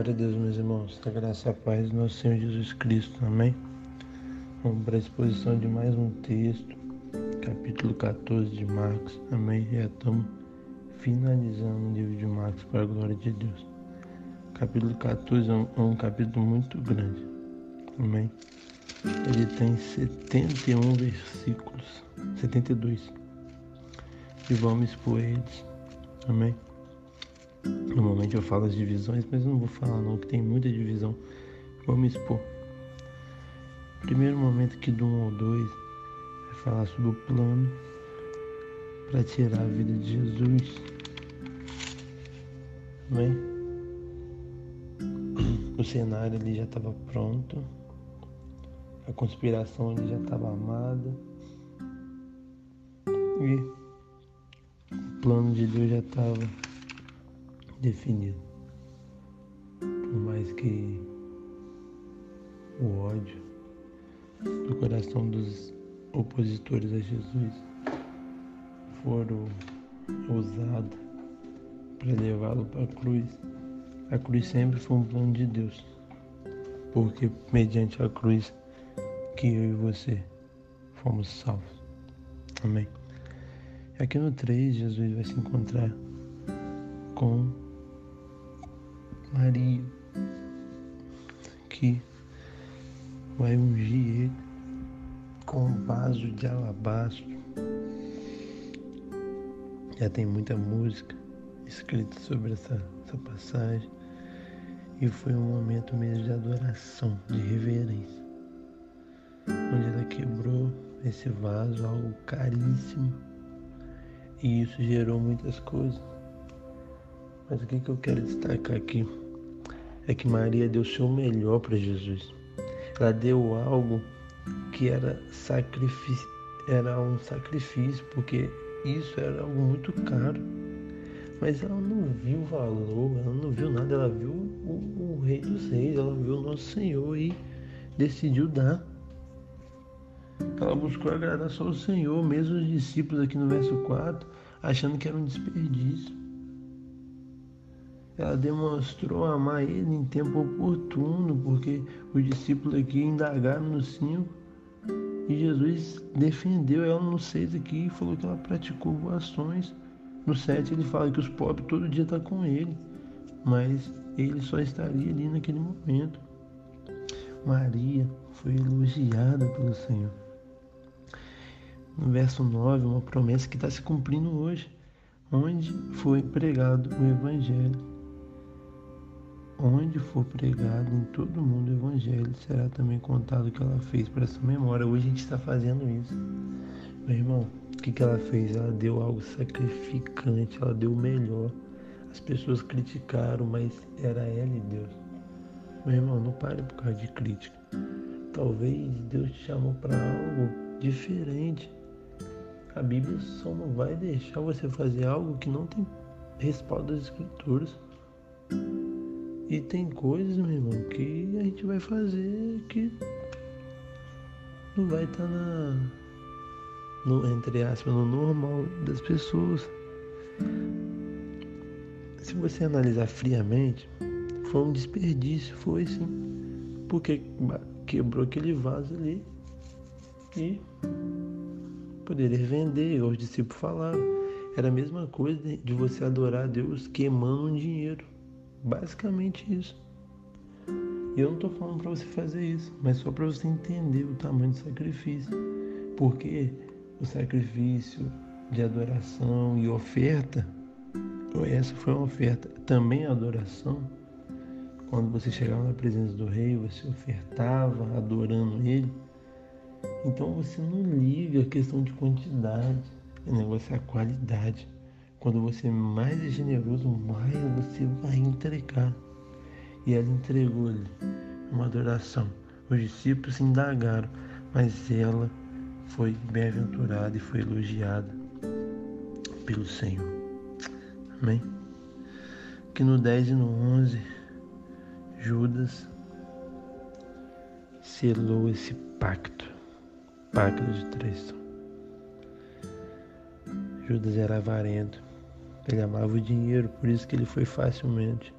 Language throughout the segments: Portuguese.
Glória a Deus, meus irmãos. A graça e a paz do nosso Senhor Jesus Cristo. Amém? Vamos para a exposição de mais um texto, capítulo 14 de Marcos. Amém? Já estamos finalizando o livro de Marcos para a glória de Deus. Capítulo 14 é um, é um capítulo muito grande. Amém? Ele tem 71 versículos, 72. E vamos expor eles. Amém? Normalmente eu falo as divisões, mas não vou falar não, que tem muita divisão. Vamos expor. Primeiro momento aqui do 1 ao 2 é falar sobre o plano para tirar a vida de Jesus. Amém? O cenário ali já estava pronto. A conspiração ali já estava armada. E o plano de Deus já estava definido. Por mais que o ódio do coração dos opositores a Jesus foram usado para levá-lo para a cruz, a cruz sempre foi um plano de Deus. Porque mediante a cruz que eu e você fomos salvos. Amém. Aqui no 3, Jesus vai se encontrar com Maria, que vai ungir ele com um vaso de alabastro. Já tem muita música escrita sobre essa, essa passagem. E foi um momento mesmo de adoração, de reverência. Onde ela quebrou esse vaso, algo caríssimo. E isso gerou muitas coisas. Mas o que, eu quero destacar aqui é que Maria deu o seu melhor para Jesus. Ela deu algo que era sacrifício, era um sacrifício, porque isso era algo muito caro. Mas ela não viu valor, ela não viu nada, ela viu o, o Rei dos Reis, ela viu o nosso Senhor e decidiu dar. Ela buscou agradar só o Senhor, mesmo os discípulos aqui no verso 4, achando que era um desperdício. Ela demonstrou amar ele em tempo oportuno, porque os discípulos aqui indagaram no 5 e Jesus defendeu ela no 6 aqui e falou que ela praticou ações. No 7 ele fala que os pobres todo dia estão tá com ele, mas ele só estaria ali naquele momento. Maria foi elogiada pelo Senhor. No verso 9, uma promessa que está se cumprindo hoje, onde foi pregado o Evangelho Onde for pregado em todo mundo o Evangelho, será também contado o que ela fez para essa memória. Hoje a gente está fazendo isso. Meu irmão, o que, que ela fez? Ela deu algo sacrificante, ela deu o melhor. As pessoas criticaram, mas era ela e Deus. Meu irmão, não pare por causa de crítica. Talvez Deus te chamou para algo diferente. A Bíblia só não vai deixar você fazer algo que não tem respaldo das Escrituras. E tem coisas, meu irmão, que a gente vai fazer que não vai estar tá na. No, entre aspas, no normal das pessoas. Se você analisar friamente, foi um desperdício, foi sim. Porque quebrou aquele vaso ali e poderia vender, os discípulos falaram. Era a mesma coisa de você adorar a Deus queimando um dinheiro. Basicamente isso. E eu não estou falando para você fazer isso, mas só para você entender o tamanho do sacrifício. Porque o sacrifício de adoração e oferta, essa foi uma oferta, também adoração. Quando você chegava na presença do rei, você ofertava adorando ele. Então você não liga a questão de quantidade, o negócio é a qualidade. Quando você mais é generoso, mais você vai entregar. E ela entregou-lhe uma adoração. Os discípulos se indagaram, mas ela foi bem-aventurada e foi elogiada pelo Senhor. Amém? Que no 10 e no 11, Judas selou esse pacto, pacto de traição. Judas era avarento, ele amava o dinheiro, por isso que ele foi facilmente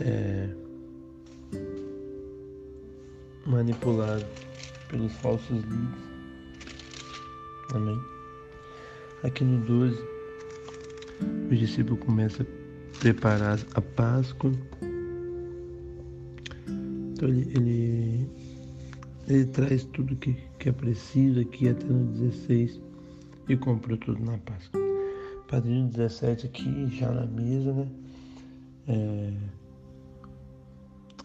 é, manipulado pelos falsos líderes. Amém. Aqui no 12, os discípulos começam a preparar a Páscoa. Então ele, ele, ele traz tudo que, que é preciso aqui até no 16 e comprou tudo na Páscoa. Padrinho 17 aqui, já na mesa, né? É,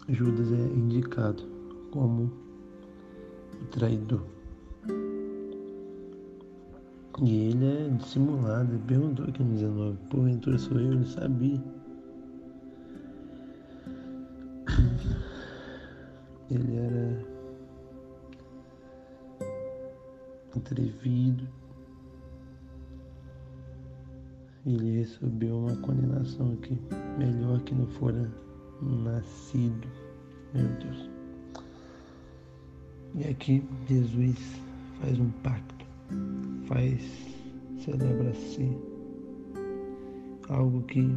Judas é indicado como o traidor. E ele é dissimulado, ele perguntou aqui no 19, porventura sou eu, ele sabia. Ele era atrevido. Ele recebeu uma condenação aqui, melhor que não fora nascido. Meu Deus. E aqui Jesus faz um pacto, faz, celebra se algo que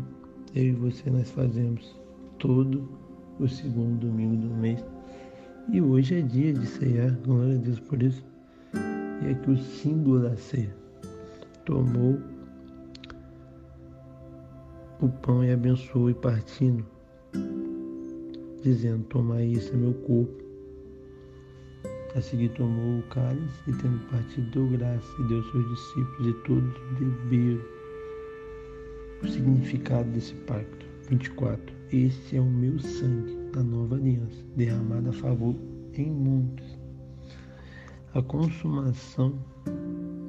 eu e você nós fazemos todo o segundo domingo do mês. E hoje é dia de ceiar, glória a Deus por isso. E aqui o símbolo da ceia tomou o pão e abençoou e partindo dizendo: Tomai isso é meu corpo. A seguir tomou o cálice e, tendo partido, deu graça e deu aos seus discípulos, e todos beberam. O significado desse pacto. 24. Este é o meu sangue da nova aliança, derramado a favor em muitos. A consumação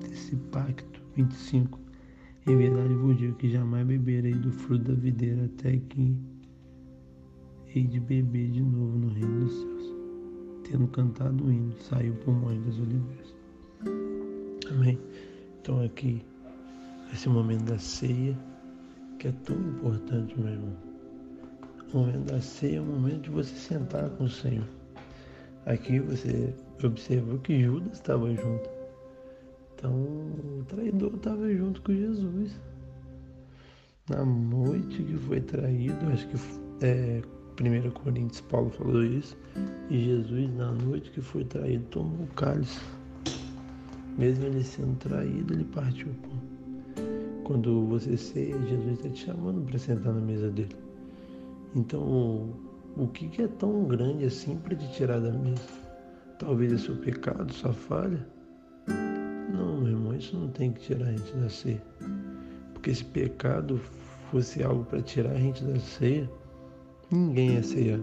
desse pacto. 25. Em verdade vos digo que jamais beberei do fruto da videira até que hei de beber de novo no reino dos céus. Tendo cantado o hino, saiu por mãe das oliveiras. Amém? Então aqui, esse momento da ceia, que é tão importante, meu irmão. O momento da ceia é o momento de você sentar com o Senhor. Aqui você observou que Judas estava junto. Então o traidor estava junto com Jesus. Na noite que foi traído, acho que é, 1 Coríntios, Paulo falou isso. E Jesus, na noite que foi traído, tomou o cálice. Mesmo ele sendo traído, ele partiu. Quando você ceia, Jesus está te chamando para sentar na mesa dele. Então, o que é tão grande assim para te tirar da mesa? Talvez é seu pecado, sua falha? Isso não tem que tirar a gente da ceia. Porque se pecado fosse algo para tirar a gente da ceia, ninguém é ceia,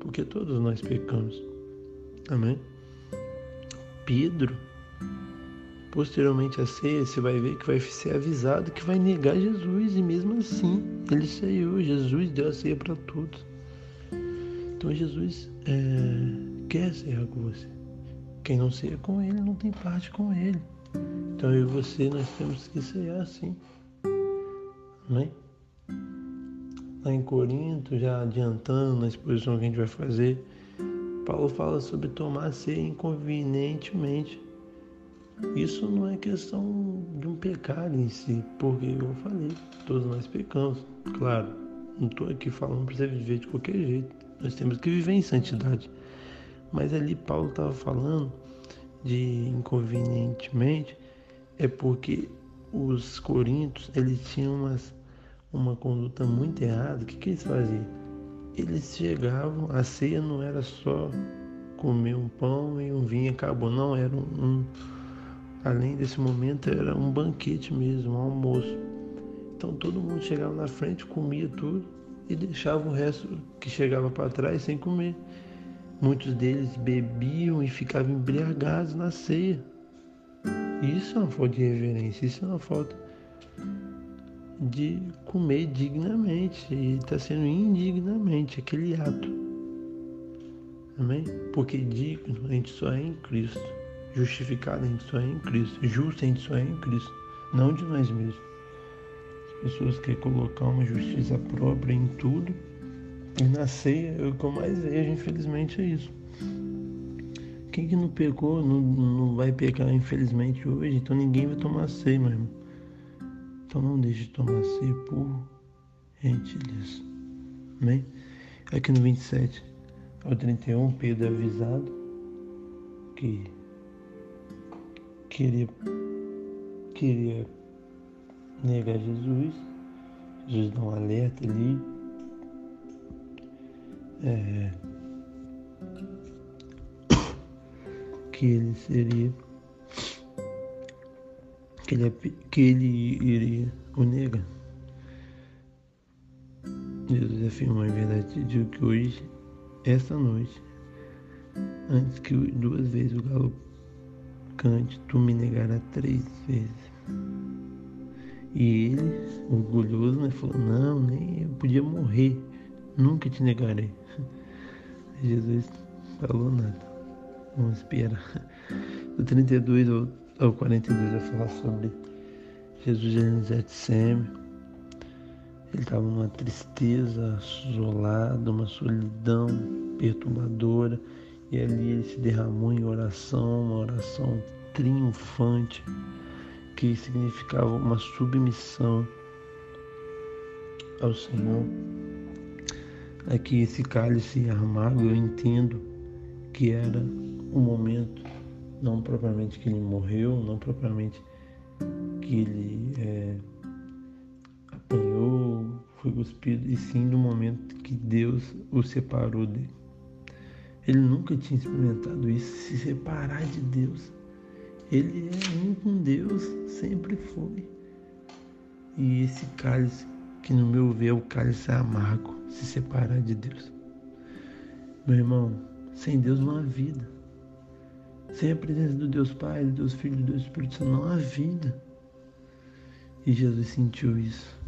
porque todos nós pecamos. Amém? Pedro, posteriormente à ceia, você vai ver que vai ser avisado que vai negar Jesus, e mesmo assim ele ceiou. Jesus deu a ceia para todos. Então Jesus é, quer cear com você. Quem não ceia com ele não tem parte com ele. Então eu e você nós temos que cear assim. Amém? lá em Corinto, já adiantando na exposição que a gente vai fazer, Paulo fala sobre tomar ceia inconvenientemente. Isso não é questão de um pecado em si, porque eu falei, todos nós pecamos, claro. Não estou aqui falando para você viver de qualquer jeito. Nós temos que viver em santidade. Mas ali Paulo estava falando de inconvenientemente, é porque os coríntios eles tinham umas uma conduta muito errada, o que, que eles faziam? Eles chegavam, a ceia não era só comer um pão e um vinho acabou, não, era um, um além desse momento era um banquete mesmo, um almoço. Então todo mundo chegava na frente, comia tudo e deixava o resto que chegava para trás sem comer. Muitos deles bebiam e ficavam embriagados na ceia. Isso é uma falta de reverência, isso é uma falta de comer dignamente e está sendo indignamente aquele ato. Amém? Porque digno a gente só é em Cristo. Justificado a gente só é em Cristo. Justo a gente só é em Cristo. Não de nós mesmos. As pessoas querem colocar uma justiça própria em tudo. E na ceia, o que eu mais vejo, infelizmente, é isso. Quem que não pecou não, não vai pecar, infelizmente, hoje. Então ninguém vai tomar ceia, meu irmão. Então não deixe de tomar ceia por gentileza. Amém? Aqui no 27 ao 31, Pedro é avisado que queria, queria negar Jesus. Jesus dá um alerta ali. É, que ele seria que ele, que ele iria o negar. Jesus afirmou em verdade digo que hoje, esta noite, antes que duas vezes o galo cante, tu me negarás três vezes. E ele, orgulhoso, né, falou, não, nem eu podia morrer, nunca te negarei. Jesus falou nada. Vamos esperar. Do 32 ao, ao 42 vai falar sobre Jesus em Getsêmen ele estava numa tristeza isolada, uma solidão perturbadora, e ali ele se derramou em oração, uma oração triunfante, que significava uma submissão ao Senhor. Aqui esse cálice amargo eu entendo que era o momento, não propriamente que ele morreu, não propriamente que ele é, apanhou, foi cuspido, e sim no momento que Deus o separou dele. Ele nunca tinha experimentado isso, se separar de Deus. Ele é um com Deus, sempre foi. E esse cálice, que no meu ver é o cálice amargo, se separar de Deus. Meu irmão, sem Deus não há vida. Sem a presença do Deus Pai, do Deus Filho, do Deus Espírito Santo, não há vida. E Jesus sentiu isso.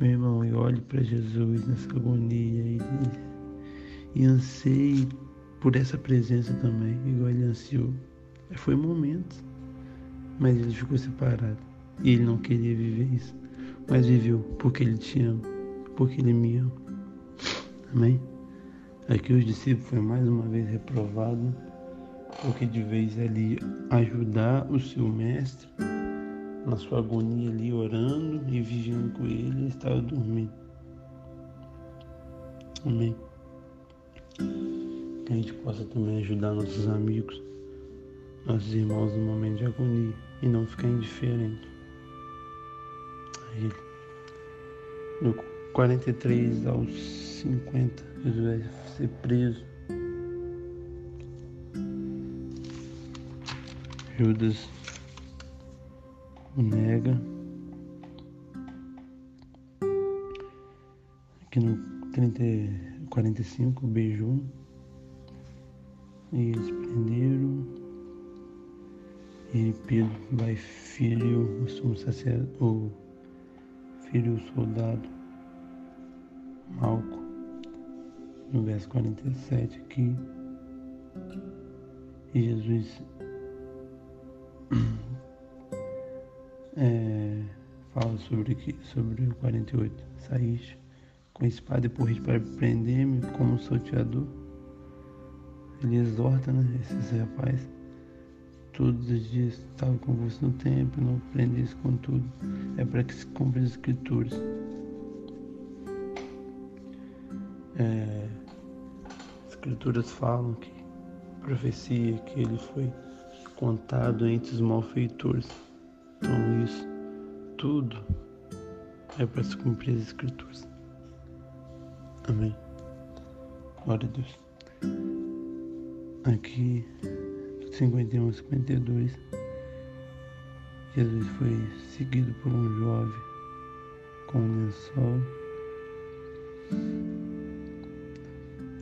Meu irmão, e olhe para Jesus nessa agonia e, e anseie por essa presença também, igual ele ansiou. Foi momento, mas ele ficou separado. E ele não queria viver isso, mas viveu porque ele te ama, porque ele me ama. Amém? Aqui os discípulos foi mais uma vez reprovado, porque de vez ali ajudar o seu mestre, na sua agonia ali, orando e vigiando com ele, ele estava dormindo. Amém. Que a gente possa também ajudar nossos amigos, nossos irmãos no momento de agonia e não ficar indiferente a ele. Do 43 aos 50, Jesus vai ser preso. Judas o nega. Aqui no 30, 45 beijou. E eles prenderam. E Pedro vai filho o sumo sacerdote, o filho o soldado Malco, no verso 47 aqui. E Jesus é, fala sobre, sobre o 48. Saíste com espada e porrete para prender-me como salteador. Ele exorta né, esses rapazes. Todos os dias estava convosco no templo, não prendesse com tudo. É para que se cumpra as escrituras. É, as escrituras falam que profecia que ele foi contado entre os malfeitores. Então isso tudo é para se cumprir as escrituras. Amém. Glória a Deus. Aqui, 51 a 52, Jesus foi seguido por um jovem com um lençol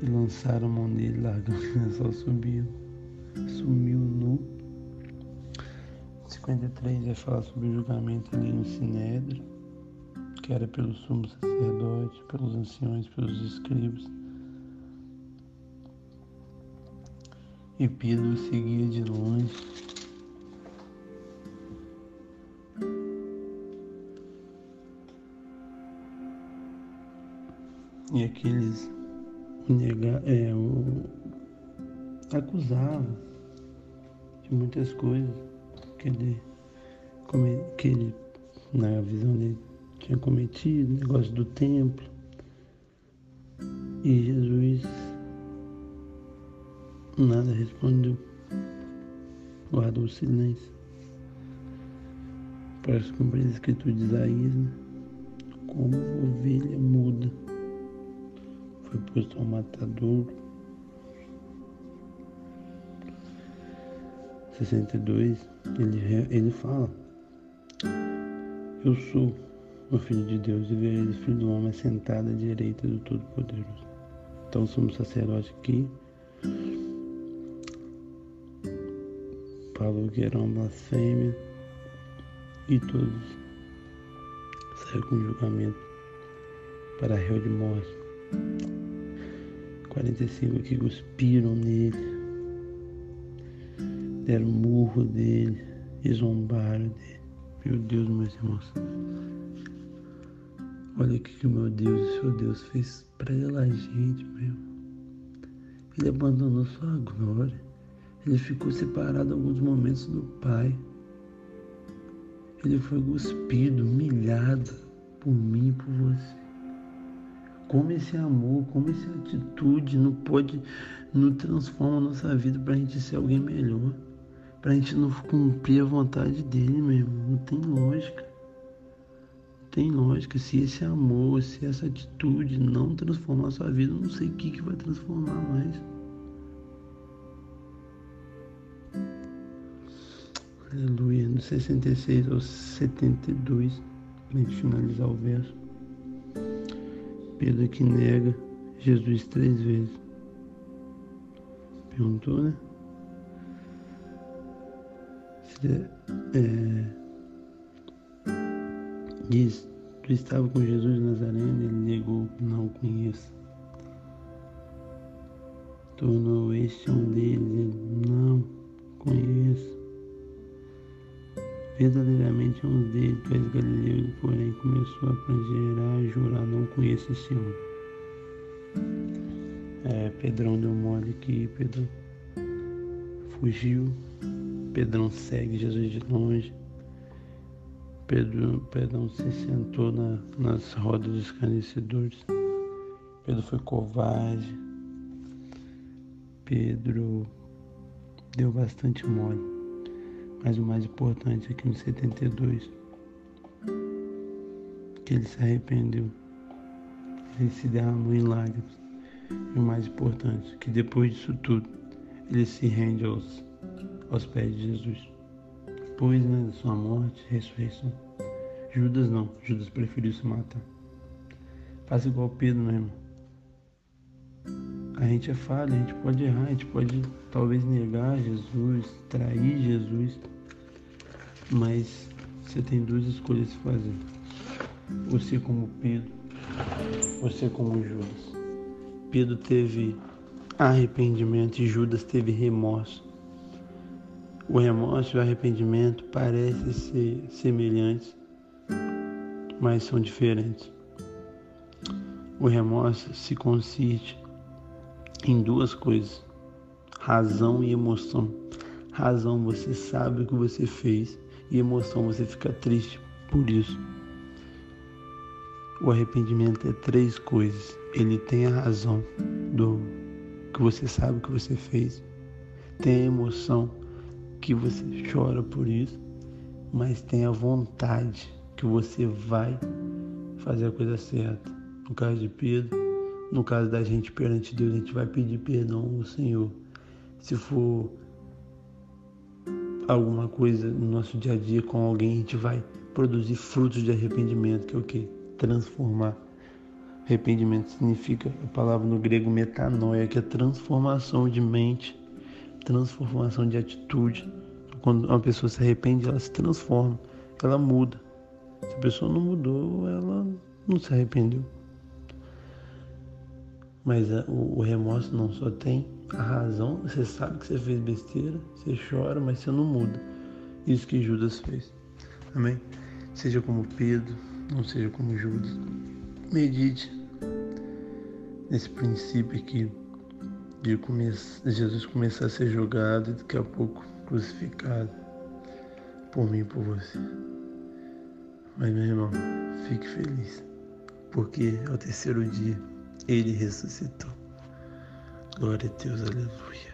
e lançaram a mão dele, largando o lençol, subiu, sumiu nu 53 vai falar sobre o julgamento ali no Sinédrio, que era pelo sumo sacerdote, pelos anciões, pelos escribas. E Pedro seguia de longe. E aqueles nega, é, o, acusavam de muitas coisas que ele, que ele, na visão dele, tinha cometido, negócio do templo. E Jesus nada respondeu, guardou o silêncio. Para cumprir a escritura de Isaías, né? como ovelha muda, foi posto ao matadouro. 62, ele, ele fala, eu sou o Filho de Deus e vejo o Filho do Homem sentado à direita do Todo-Poderoso. Então somos sacerdote aqui. Falou que era uma blasfêmia e todos saíram com julgamento para réu de morte. 45 aqui cuspiram nele, deram murro dele e zombaram dele. Meu Deus, meus irmãos. Olha o que o meu Deus, o seu Deus fez para ela, gente, meu. Ele abandonou sua glória. Ele ficou separado alguns momentos do Pai. Ele foi cuspido, humilhado por mim e por você. Como esse amor, como essa atitude não pode, não transforma a nossa vida para a gente ser alguém melhor. Para a gente não cumprir a vontade dele mesmo. Não tem lógica tem lógica. Se esse amor, se essa atitude não transformar a sua vida, eu não sei o que, que vai transformar mais. Aleluia. No 66 ao 72, para finalizar o verso. Pedro que nega Jesus três vezes. Perguntou, né? Se, é, Diz, tu estava com Jesus Nazareno, ele negou, não o conheço. Tornou este um deles, ele não conheço. Verdadeiramente é um deles, tu és Galileu, porém começou a prangerar e jurar, não conheço esse homem. É, Pedrão deu mole aqui, Pedrão fugiu, Pedrão segue Jesus de longe. Pedro, Pedro se sentou na, nas rodas dos escarnecedores. Pedro foi covarde. Pedro deu bastante mole. Mas o mais importante aqui no 72, que ele se arrependeu. Ele se derramou em lágrimas. E o mais importante, que depois disso tudo, ele se rende aos, aos pés de Jesus depois né, da sua morte, ressurreição. Judas não, Judas preferiu se matar. Faça igual Pedro, meu irmão. A gente é falha, a gente pode errar, a gente pode talvez negar Jesus, trair Jesus, mas você tem duas escolhas a fazer. Você como Pedro, você como Judas. Pedro teve arrependimento e Judas teve remorso. O remorso e o arrependimento parecem ser semelhantes, mas são diferentes. O remorso se consiste em duas coisas: razão e emoção. Razão, você sabe o que você fez, e emoção, você fica triste por isso. O arrependimento é três coisas. Ele tem a razão do que você sabe o que você fez, tem a emoção que você chora por isso, mas tenha vontade que você vai fazer a coisa certa. No caso de Pedro, no caso da gente perante Deus, a gente vai pedir perdão ao Senhor. Se for alguma coisa no nosso dia a dia com alguém, a gente vai produzir frutos de arrependimento, que é o que? Transformar. Arrependimento significa a palavra no grego metanoia, que é transformação de mente transformação de atitude. Quando uma pessoa se arrepende, ela se transforma, ela muda. Se a pessoa não mudou, ela não se arrependeu. Mas a, o, o, remorso não só tem a razão, você sabe que você fez besteira, você chora, mas você não muda. Isso que Judas fez. Amém? Seja como Pedro, não seja como Judas. Medite nesse princípio aqui de Jesus começar a ser julgado e daqui a pouco crucificado por mim e por você. Mas meu irmão, fique feliz, porque ao terceiro dia ele ressuscitou. Glória a Deus, aleluia.